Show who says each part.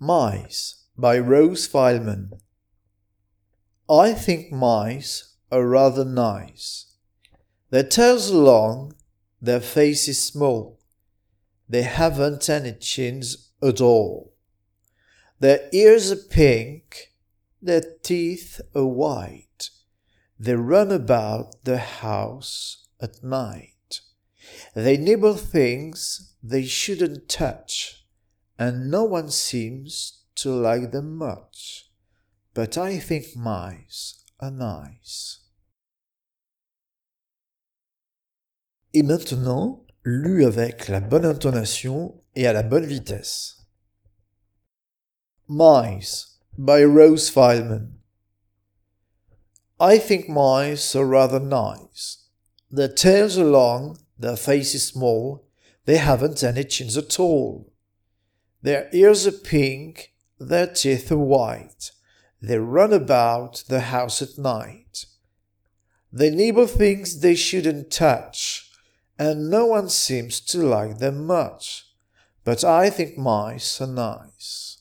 Speaker 1: Mice by Rose Fyleman. I think mice are rather nice. Their tails are long, their faces small. They haven't any chins at all. Their ears are pink, their teeth are white. They run about the house at night. They nibble things they shouldn't touch and no one seems to like them much. But I think mice are nice. Et maintenant, lu avec la bonne intonation et à la bonne vitesse. Mice by Rose Fyleman. I think mice are rather nice. Their tails are long, their faces small, they haven't any chins at all. Their ears are pink, their teeth are white. They run about the house at night. They nibble things they shouldn't touch, and no one seems to like them much. But I think mice are nice.